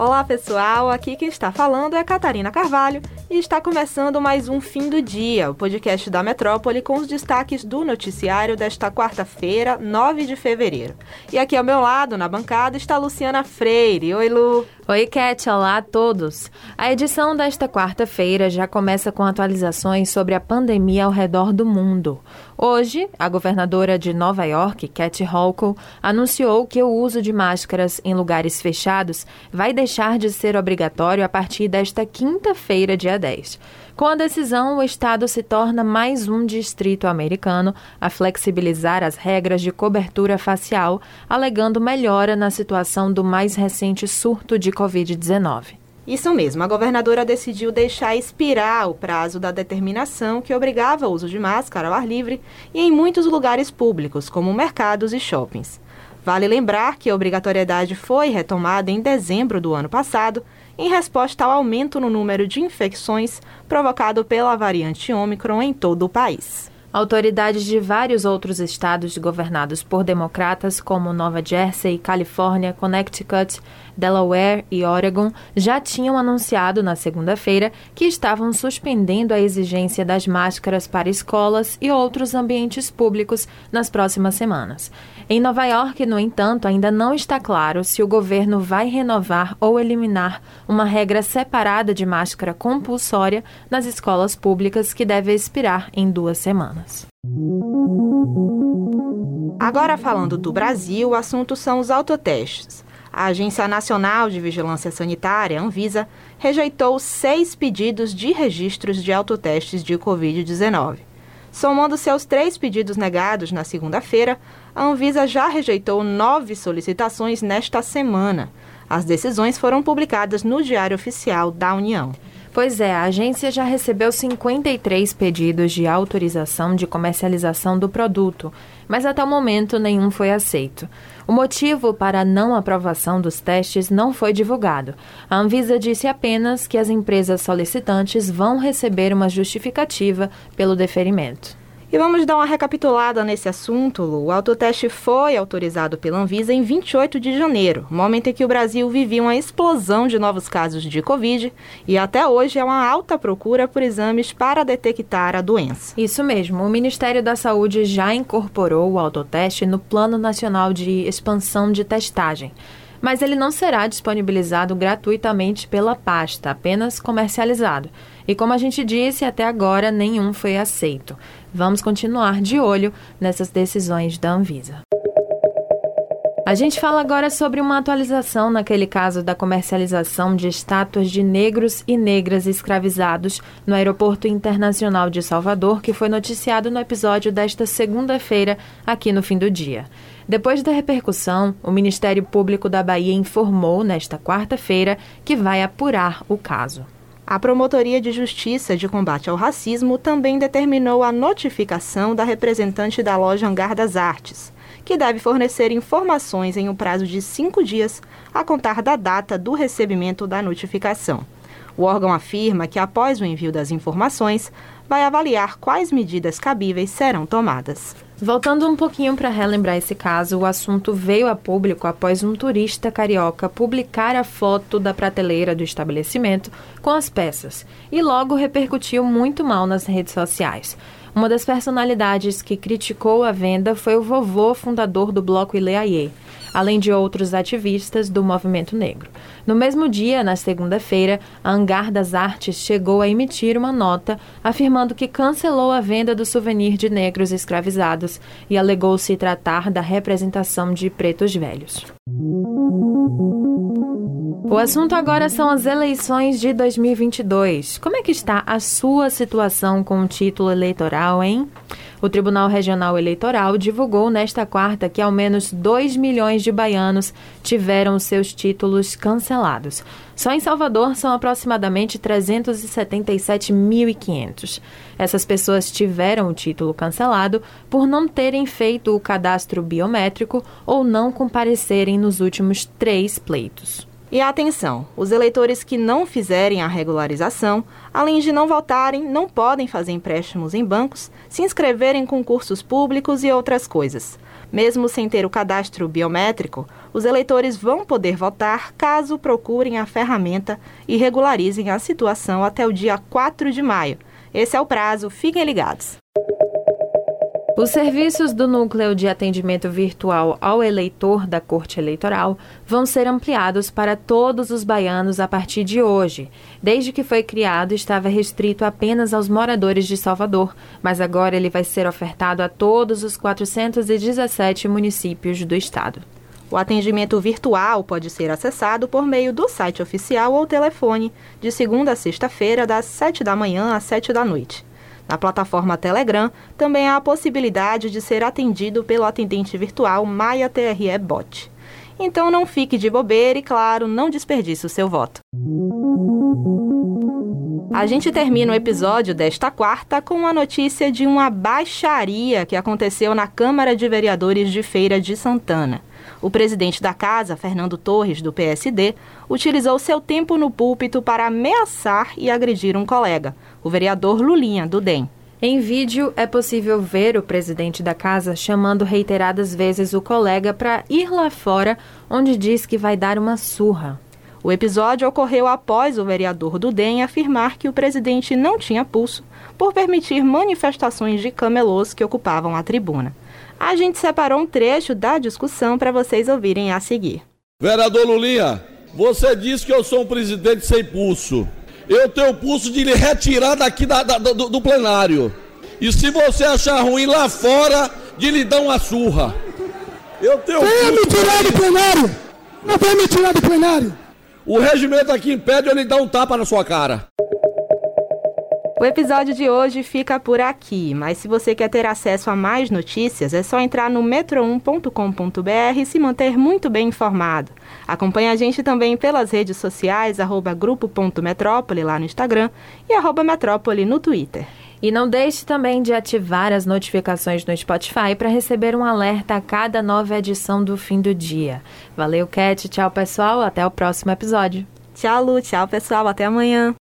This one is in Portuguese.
Olá pessoal, aqui quem está falando é Catarina Carvalho e está começando mais um Fim do Dia, o podcast da Metrópole com os destaques do noticiário desta quarta-feira, 9 de fevereiro. E aqui ao meu lado, na bancada, está Luciana Freire. Oi, Lu. Oi, Cat. Olá a todos. A edição desta quarta-feira já começa com atualizações sobre a pandemia ao redor do mundo. Hoje, a governadora de Nova York, Cat Hochul, anunciou que o uso de máscaras em lugares fechados vai deixar de ser obrigatório a partir desta quinta-feira, dia 10. Com a decisão, o Estado se torna mais um distrito americano a flexibilizar as regras de cobertura facial, alegando melhora na situação do mais recente surto de Covid-19. Isso mesmo, a governadora decidiu deixar expirar o prazo da determinação que obrigava o uso de máscara ao ar livre e em muitos lugares públicos, como mercados e shoppings. Vale lembrar que a obrigatoriedade foi retomada em dezembro do ano passado em resposta ao aumento no número de infecções provocado pela variante Ômicron em todo o país. Autoridades de vários outros estados governados por democratas, como Nova Jersey, Califórnia, Connecticut, Delaware e Oregon, já tinham anunciado na segunda-feira que estavam suspendendo a exigência das máscaras para escolas e outros ambientes públicos nas próximas semanas. Em Nova York, no entanto, ainda não está claro se o governo vai renovar ou eliminar uma regra separada de máscara compulsória nas escolas públicas que deve expirar em duas semanas. Agora falando do Brasil, o assunto são os autotestes. A Agência Nacional de Vigilância Sanitária, Anvisa, rejeitou seis pedidos de registros de autotestes de Covid-19. Somando seus três pedidos negados na segunda-feira, a Anvisa já rejeitou nove solicitações nesta semana. As decisões foram publicadas no Diário Oficial da União. Pois é, a agência já recebeu 53 pedidos de autorização de comercialização do produto, mas até o momento nenhum foi aceito. O motivo para a não aprovação dos testes não foi divulgado. A Anvisa disse apenas que as empresas solicitantes vão receber uma justificativa pelo deferimento. E vamos dar uma recapitulada nesse assunto. O autoteste foi autorizado pela Anvisa em 28 de janeiro, momento em que o Brasil vivia uma explosão de novos casos de Covid e até hoje é uma alta procura por exames para detectar a doença. Isso mesmo. O Ministério da Saúde já incorporou o autoteste no Plano Nacional de Expansão de Testagem mas ele não será disponibilizado gratuitamente pela pasta, apenas comercializado. E como a gente disse, até agora nenhum foi aceito. Vamos continuar de olho nessas decisões da Anvisa. A gente fala agora sobre uma atualização naquele caso da comercialização de estátuas de negros e negras escravizados no Aeroporto Internacional de Salvador, que foi noticiado no episódio desta segunda-feira, aqui no fim do dia. Depois da repercussão, o Ministério Público da Bahia informou nesta quarta-feira que vai apurar o caso. A Promotoria de Justiça de Combate ao Racismo também determinou a notificação da representante da loja Hangar das Artes que deve fornecer informações em um prazo de cinco dias a contar da data do recebimento da notificação. O órgão afirma que, após o envio das informações, vai avaliar quais medidas cabíveis serão tomadas. Voltando um pouquinho para relembrar esse caso, o assunto veio a público após um turista carioca publicar a foto da prateleira do estabelecimento com as peças e logo repercutiu muito mal nas redes sociais. Uma das personalidades que criticou a venda foi o vovô fundador do bloco Ileaie, além de outros ativistas do movimento negro. No mesmo dia, na segunda-feira, a Hangar das Artes chegou a emitir uma nota afirmando que cancelou a venda do souvenir de negros escravizados e alegou se tratar da representação de pretos velhos. O assunto agora são as eleições de 2022. Como é que está a sua situação com o título eleitoral, hein? O Tribunal Regional Eleitoral divulgou nesta quarta que ao menos 2 milhões de baianos tiveram seus títulos cancelados. Só em Salvador são aproximadamente 377.500. Essas pessoas tiveram o título cancelado por não terem feito o cadastro biométrico ou não comparecerem nos últimos três pleitos. E atenção, os eleitores que não fizerem a regularização, além de não votarem, não podem fazer empréstimos em bancos, se inscrever em concursos públicos e outras coisas. Mesmo sem ter o cadastro biométrico, os eleitores vão poder votar caso procurem a ferramenta e regularizem a situação até o dia 4 de maio. Esse é o prazo, fiquem ligados. Os serviços do Núcleo de Atendimento Virtual ao Eleitor da Corte Eleitoral vão ser ampliados para todos os baianos a partir de hoje. Desde que foi criado, estava restrito apenas aos moradores de Salvador, mas agora ele vai ser ofertado a todos os 417 municípios do estado. O atendimento virtual pode ser acessado por meio do site oficial ou telefone, de segunda a sexta-feira, das 7 da manhã às 7 da noite. Na plataforma Telegram, também há a possibilidade de ser atendido pelo atendente virtual Maia TRE Bot. Então não fique de bobeira e, claro, não desperdice o seu voto. A gente termina o episódio desta quarta com a notícia de uma baixaria que aconteceu na Câmara de Vereadores de Feira de Santana. O presidente da casa, Fernando Torres, do PSD, utilizou seu tempo no púlpito para ameaçar e agredir um colega, o vereador Lulinha, do DEM. Em vídeo, é possível ver o presidente da casa chamando reiteradas vezes o colega para ir lá fora, onde diz que vai dar uma surra. O episódio ocorreu após o vereador do DEM afirmar que o presidente não tinha pulso por permitir manifestações de camelôs que ocupavam a tribuna. A gente separou um trecho da discussão para vocês ouvirem a seguir. Vereador Lulinha, você disse que eu sou um presidente sem pulso. Eu tenho o pulso de lhe retirar daqui da, da, do, do, plenário. E se você achar ruim lá fora, de lhe dar uma surra. Eu tenho Venha me tirar do plenário! Não venha me tirar do plenário! O regimento aqui impede eu lhe dar um tapa na sua cara. O episódio de hoje fica por aqui, mas se você quer ter acesso a mais notícias, é só entrar no metro1.com.br e se manter muito bem informado. Acompanhe a gente também pelas redes sociais, arroba grupo.metrópole lá no Instagram e arroba metrópole no Twitter. E não deixe também de ativar as notificações no Spotify para receber um alerta a cada nova edição do fim do dia. Valeu, Cat. Tchau, pessoal. Até o próximo episódio. Tchau, Lu. Tchau, pessoal. Até amanhã.